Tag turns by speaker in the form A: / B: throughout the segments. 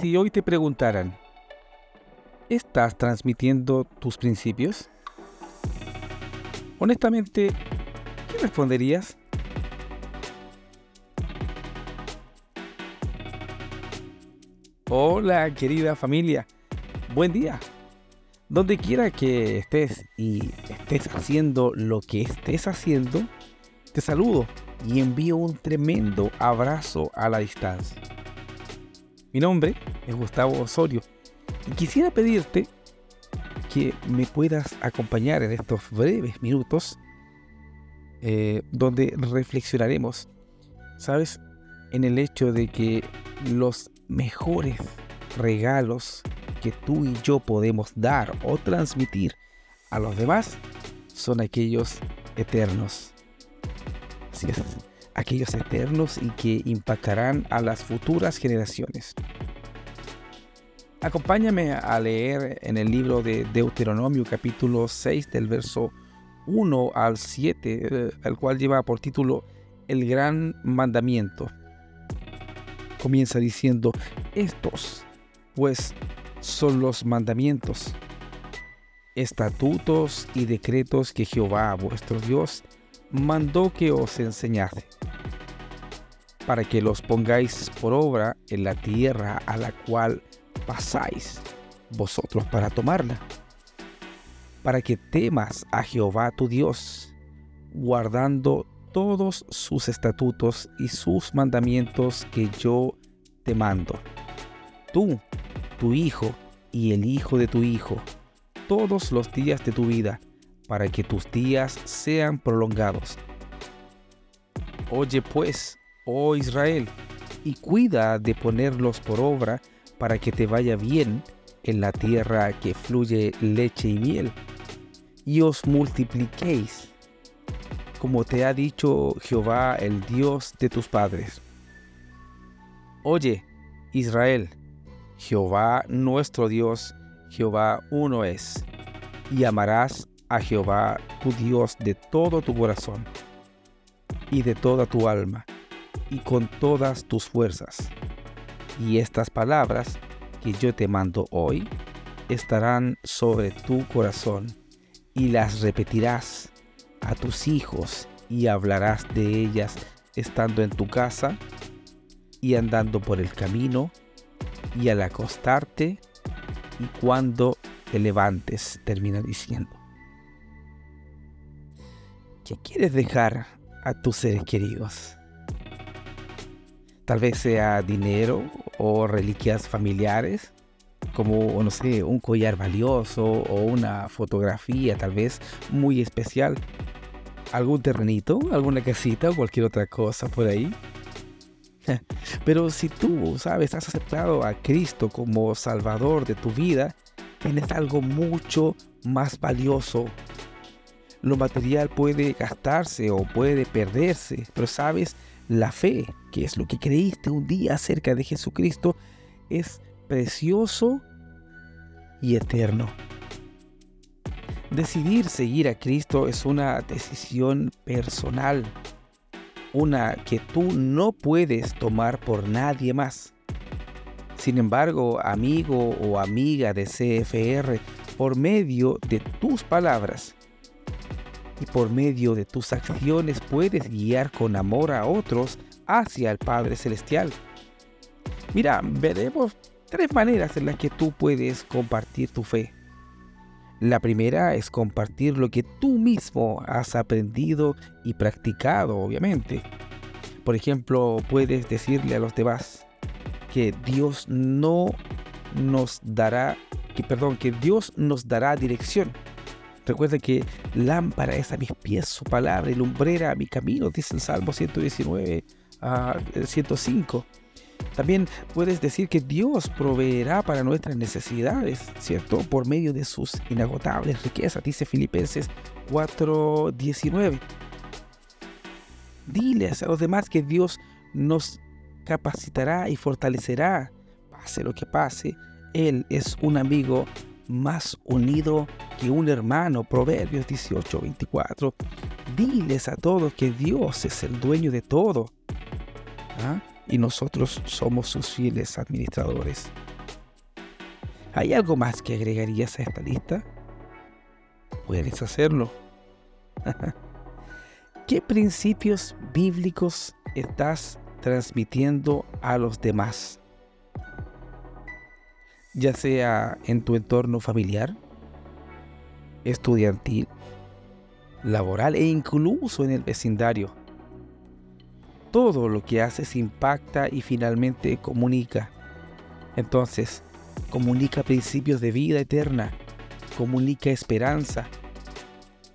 A: Si hoy te preguntaran, ¿estás transmitiendo tus principios? Honestamente, ¿qué responderías? Hola querida familia, buen día. Donde quiera que estés y estés haciendo lo que estés haciendo, te saludo y envío un tremendo abrazo a la distancia. Mi nombre es Gustavo Osorio y quisiera pedirte que me puedas acompañar en estos breves minutos eh, donde reflexionaremos, ¿sabes? En el hecho de que los mejores regalos que tú y yo podemos dar o transmitir a los demás son aquellos eternos. Así es, aquellos eternos y que impactarán a las futuras generaciones. Acompáñame a leer en el libro de Deuteronomio capítulo 6 del verso 1 al 7, eh, el cual lleva por título El gran mandamiento comienza diciendo, estos pues son los mandamientos, estatutos y decretos que Jehová vuestro Dios mandó que os enseñase, para que los pongáis por obra en la tierra a la cual pasáis vosotros para tomarla, para que temas a Jehová tu Dios, guardando todos sus estatutos y sus mandamientos que yo te mando. Tú, tu hijo y el hijo de tu hijo, todos los días de tu vida, para que tus días sean prolongados. Oye pues, oh Israel, y cuida de ponerlos por obra para que te vaya bien en la tierra que fluye leche y miel, y os multipliquéis como te ha dicho Jehová, el Dios de tus padres. Oye, Israel, Jehová nuestro Dios, Jehová uno es, y amarás a Jehová tu Dios de todo tu corazón, y de toda tu alma, y con todas tus fuerzas. Y estas palabras que yo te mando hoy estarán sobre tu corazón, y las repetirás a tus hijos y hablarás de ellas estando en tu casa y andando por el camino y al acostarte y cuando te levantes, termina diciendo. ¿Qué quieres dejar a tus seres queridos? Tal vez sea dinero o reliquias familiares, como, no sé, un collar valioso o una fotografía tal vez muy especial algún terrenito, alguna casita o cualquier otra cosa por ahí. Pero si tú, sabes, has aceptado a Cristo como Salvador de tu vida, tienes algo mucho más valioso. Lo material puede gastarse o puede perderse, pero sabes, la fe, que es lo que creíste un día acerca de Jesucristo, es precioso y eterno. Decidir seguir a Cristo es una decisión personal, una que tú no puedes tomar por nadie más. Sin embargo, amigo o amiga de CFR, por medio de tus palabras y por medio de tus acciones puedes guiar con amor a otros hacia el Padre Celestial. Mira, veremos tres maneras en las que tú puedes compartir tu fe. La primera es compartir lo que tú mismo has aprendido y practicado, obviamente. Por ejemplo, puedes decirle a los demás que Dios no nos dará, que perdón, que Dios nos dará dirección. Recuerda que lámpara es a mis pies su palabra y lumbrera a mi camino, dice el Salmo 119 a 105. También puedes decir que Dios proveerá para nuestras necesidades, ¿cierto? Por medio de sus inagotables riquezas, dice Filipenses 4:19. Diles a los demás que Dios nos capacitará y fortalecerá, pase lo que pase. Él es un amigo más unido un hermano. Proverbios 18:24. Diles a todos que Dios es el dueño de todo. ¿Ah? y nosotros somos sus fieles administradores. ¿Hay algo más que agregarías a esta lista? Puedes hacerlo. ¿Qué principios bíblicos estás transmitiendo a los demás? Ya sea en tu entorno familiar, estudiantil, laboral e incluso en el vecindario. Todo lo que haces impacta y finalmente comunica. Entonces, comunica principios de vida eterna, comunica esperanza,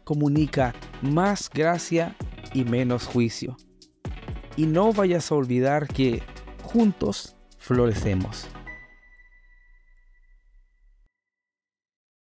A: comunica más gracia y menos juicio. Y no vayas a olvidar que juntos florecemos.